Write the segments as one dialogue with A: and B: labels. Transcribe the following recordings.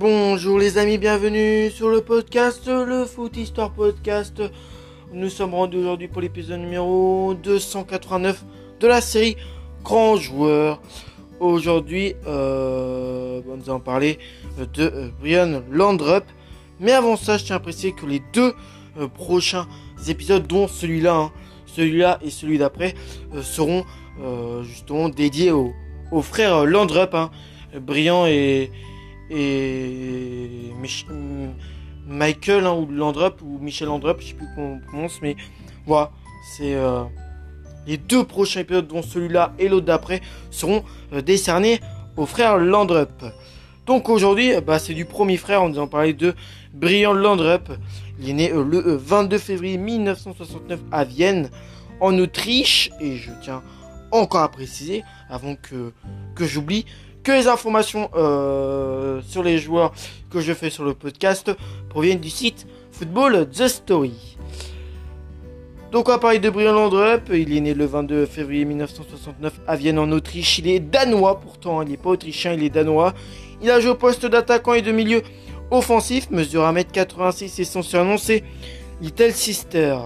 A: Bonjour les amis, bienvenue sur le podcast, le Foot Histoire Podcast. Nous sommes rendus aujourd'hui pour l'épisode numéro 289 de la série Grand Joueur. Aujourd'hui, euh, nous allons parler de euh, Brian Landrup. Mais avant ça, je tiens à préciser que les deux euh, prochains épisodes, dont celui-là, hein, celui-là et celui d'après, seront justement dédiés aux, aux frères Landrup, hein, Brian et, et Mich- Michael hein, ou Landrup ou Michel Landrup, je sais plus comment on prononce, mais voilà, c'est euh, les deux prochains épisodes, dont celui-là et l'autre d'après, seront euh, décernés aux frères Landrup. Donc aujourd'hui, euh, bah, c'est du premier frère, on nous en parlait de Brian Landrup. Il est né le euh, 22 février 1969 à Vienne, en Autriche, et je tiens encore à préciser, avant que j'oublie, que les informations euh, sur les joueurs que je fais sur le podcast proviennent du site Football The Story. Donc on va parler de Brian Landrup, il est né le 22 février 1969 à Vienne en Autriche, il est danois pourtant, il n'est pas autrichien, il est danois. Il a joué au poste d'attaquant et de milieu offensif, mesure 1m86 et son surnom c'est Little Sister.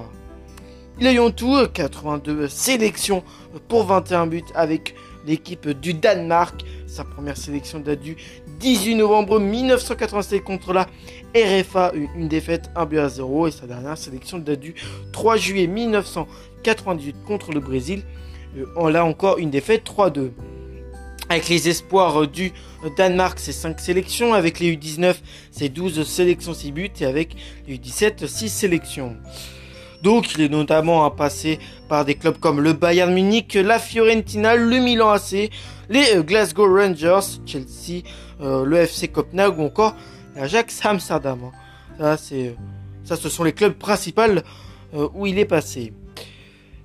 A: Il a eu en tout 82 sélections pour 21 buts avec l'équipe du Danemark. Sa première sélection date du 18 novembre 1987 contre la RFA, une défaite 1 but à 0. Et sa dernière sélection date du 3 juillet 1998 contre le Brésil. Euh, On l'a encore une défaite 3-2. Avec les espoirs euh, du Danemark, c'est 5 sélections. Avec les U19, c'est 12 sélections 6 buts. Et avec les U17, 6 sélections. Donc, il est notamment passé par des clubs comme le Bayern Munich, la Fiorentina, le Milan AC, les euh, Glasgow Rangers, Chelsea, euh, le FC Copenhague ou encore l'Ajax Amsterdam. Ça, c'est, euh, ça, ce sont les clubs principaux où il est passé.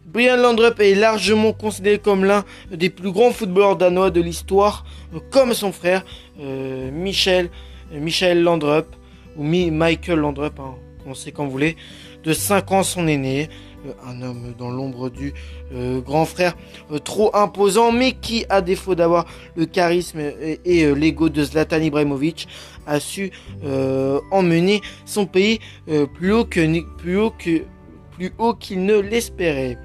A: Brian Landrup est largement considéré comme l'un des plus grands footballeurs danois de l'histoire, comme son frère Michel, Michael Landrup ou Mi- Michael Landrup, hein, on sait comme vous voulez, de 5 ans son aîné, euh, un homme dans l'ombre du euh, grand frère euh, trop imposant, mais qui, à défaut d'avoir le charisme et, l'ego de Zlatan Ibrahimovic, a su emmener son pays plus haut qu'il ne l'espérait.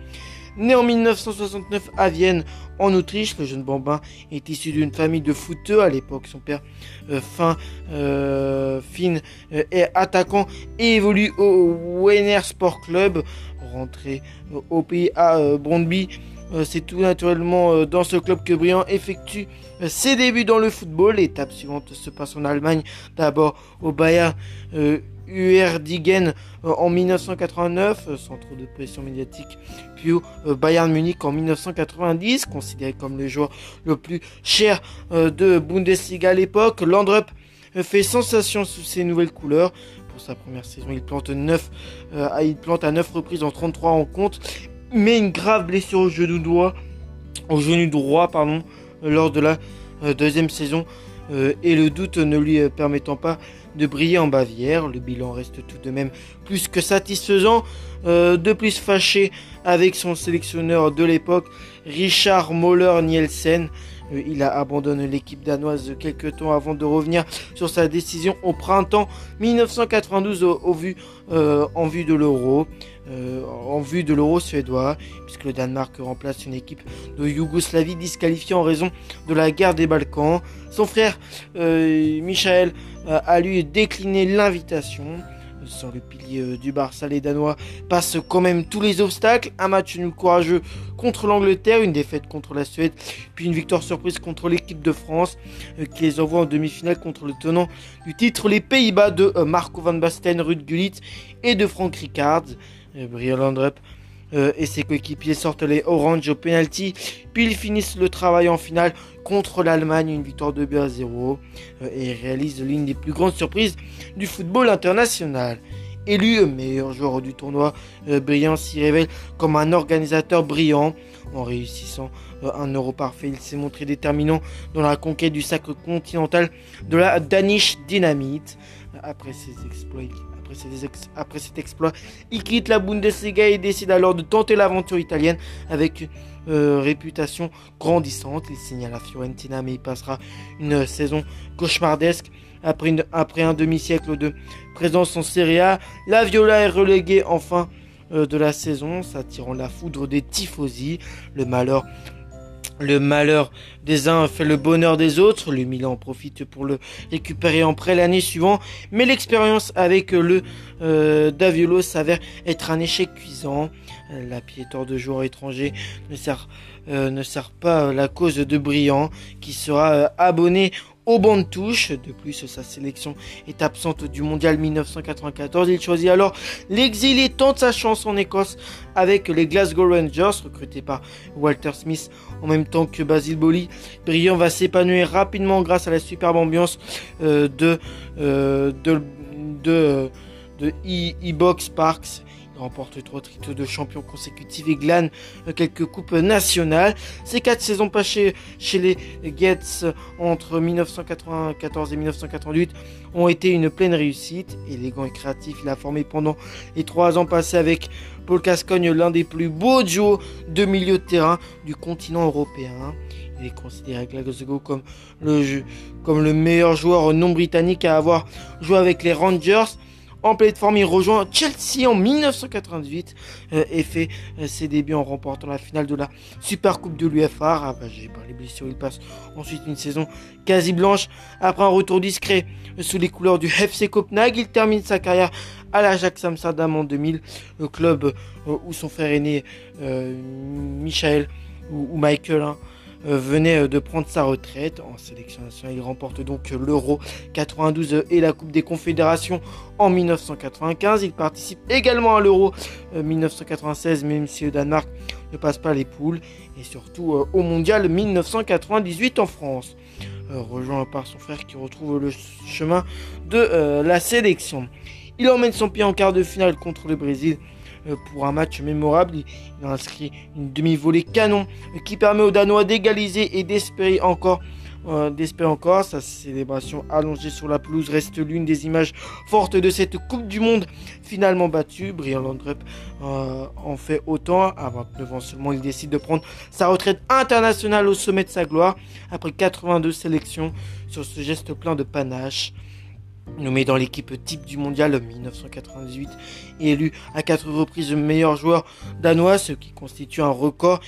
A: Né en 1969 à Vienne, en Autriche, le jeune bambin est issu d'une famille de footeux à l'époque. Son père, fin, fin, euh, est attaquant et évolue au Wenner Sport Club. Rentré euh, au pays à euh, Brondby, c'est tout naturellement dans ce club que Briand effectue ses débuts dans le football. L'étape suivante se passe en Allemagne, d'abord au Bayern Uerdingen euh, en 1989, euh, sans trop de pression médiatique, puis au Bayern Munich en 1990, considéré comme le joueur le plus cher de Bundesliga à l'époque. Landrup fait sensation sous ses nouvelles couleurs. Pour sa première saison, il plante 9, euh, à 9 reprises en 33 rencontres, mais une grave blessure au genou droit, au genou droit lors de la euh, deuxième saison euh, et le doute ne lui permettant pas de briller en Bavière. Le bilan reste tout de même plus que satisfaisant. De plus fâché avec son sélectionneur de l'époque, Richard Moller Nielsen. Euh, il a abandonné l'équipe danoise quelques temps avant de revenir sur sa décision au printemps 1992 au, au vu, euh, en vue de l'euro. euh, en vue de l'euro suédois, puisque le Danemark remplace une équipe de Yougoslavie disqualifiée en raison de la guerre des Balkans. Son frère euh, Michael a lui décliné l'invitation. Sans le pilier euh, du Barça, les Danois passent quand même tous les obstacles. Un match courageux contre l'Angleterre, une défaite contre la Suède, puis une victoire surprise contre l'équipe de France euh, qui les envoie en demi-finale contre le tenant du titre, les Pays-Bas de euh, Marco van Basten, Ruud Gullit et de Frank. Euh, Brian Landrup et ses coéquipiers sortent les Orange au penalty, puis ils finissent le travail en finale contre l'Allemagne, une victoire de 2 à 0 euh, et réalisent l'une des plus grandes surprises du football international. Élu meilleur joueur du tournoi, euh, Briand s'y révèle comme un organisateur brillant. En réussissant euh, un euro parfait, il s'est montré déterminant dans la conquête du sacre continental de la Danish Dynamite. Après ses exploits, après cet exploit, il quitte la Bundesliga et décide alors de tenter l'aventure italienne avec une euh, réputation grandissante. Il signe à la Fiorentina mais il passera une saison cauchemardesque. Après, un demi-siècle de présence en Serie A, la Viola est reléguée enfin euh, de la saison, s'attirant la foudre des tifosi. Le malheur le malheur des uns fait le bonheur des autres. Le Milan profite pour le récupérer en prêt l'année suivante. Mais l'expérience avec le euh, Daviolo s'avère être un échec cuisant. La piétor de joueurs étrangers ne sert, euh, ne sert pas la cause de Briand, qui sera euh, abonné au banc de touche. De plus, sa sélection est absente du mondial 1994. Il choisit alors l'exil et tente sa chance en Écosse avec les Glasgow Rangers, recrutés par Walter Smith en même temps que Basil Boli. Briand va s'épanouir rapidement grâce à la superbe ambiance euh, de, euh, de, de, de e-box Parks remporte trois titres de champion consécutifs et glane quelques coupes nationales. Ces quatre saisons passées chez les Gets entre 1994 et 1988 ont été une pleine réussite. Élégant et créatif, il a formé pendant les trois ans passés avec Paul Cascogne l'un des plus beaux duos de milieu de terrain du continent européen. Il est considéré à Glasgow comme comme le meilleur joueur non britannique à avoir joué avec les Rangers. En pleine forme, il rejoint Chelsea en 1998 euh, et fait euh, ses débuts en remportant la finale de la Super Coupe de l'UFA. Ah bah, j'ai les blessures, il passe ensuite une saison quasi blanche. Après un retour discret euh, sous les couleurs du FC Copenhague, il termine sa carrière à l'Ajax Amsterdam en 2000, le club où son frère aîné Michael ou, Michael hein, euh, venait euh, de prendre sa retraite en sélection nationale. Il remporte donc l'Euro 92 et la Coupe des Confédérations en 1995. Il participe également à l'Euro 1996, euh, même si le Danemark ne passe pas les poules, et surtout au Mondial 1998 en France. rejoint par son frère qui retrouve le chemin de la sélection. Il emmène son pied en quart de finale contre le Brésil euh, pour un match mémorable. Il, inscrit une demi-volée canon qui permet aux Danois d'égaliser et d'espérer encore. Euh, d'espérer encore, sa célébration allongée sur la pelouse reste l'une des images fortes de cette Coupe du Monde finalement battue. Brian Landrup euh, en fait autant. À 29 ans seulement, il décide de prendre sa retraite internationale au sommet de sa gloire après 82 sélections sur ce geste plein de panache nommé dans l'équipe type du mondial 1998 et élu à quatre reprises meilleur joueur danois, ce qui constitue un record.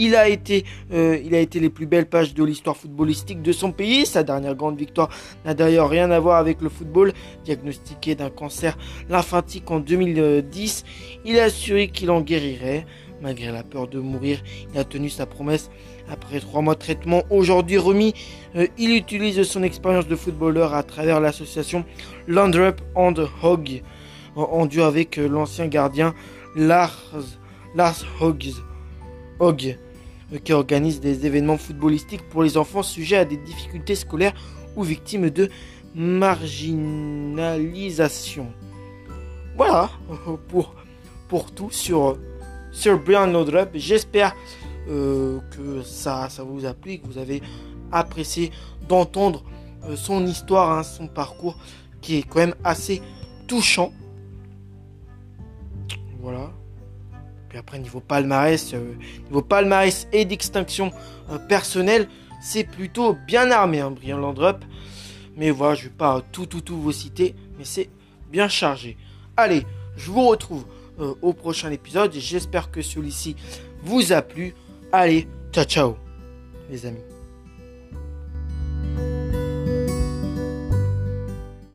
A: Il a été, euh, il a été les plus belles pages de l'histoire footballistique de son pays. Sa dernière grande victoire n'a d'ailleurs rien à voir avec le football. Diagnostiqué d'un cancer lymphatique en 2010, il a assuré qu'il en guérirait. Malgré la peur de mourir, il a tenu sa promesse. Après trois mois de traitement, aujourd'hui remis, euh, il utilise son expérience de footballeur à travers l'association Landrup and Hog, en duo avec euh, l'ancien gardien Lars, Lars Hogg, euh, qui organise des événements footballistiques pour les enfants sujets à des difficultés scolaires ou victimes de marginalisation. Voilà pour, pour tout sur sur Brian Laudrup. J'espère euh, que ça, vous a plu, que vous avez apprécié d'entendre euh, son histoire, hein, son parcours, qui est quand même assez touchant. Voilà. Puis après, niveau palmarès, euh, niveau palmarès et d'extinction personnelle, c'est plutôt bien armé, hein, Brian Landrup. Mais voilà, je vais pas tout, tout, tout vous citer, mais c'est bien chargé. Allez, je vous retrouve euh, au prochain épisode. J'espère que celui-ci vous a plu. Allez, ciao ciao les amis.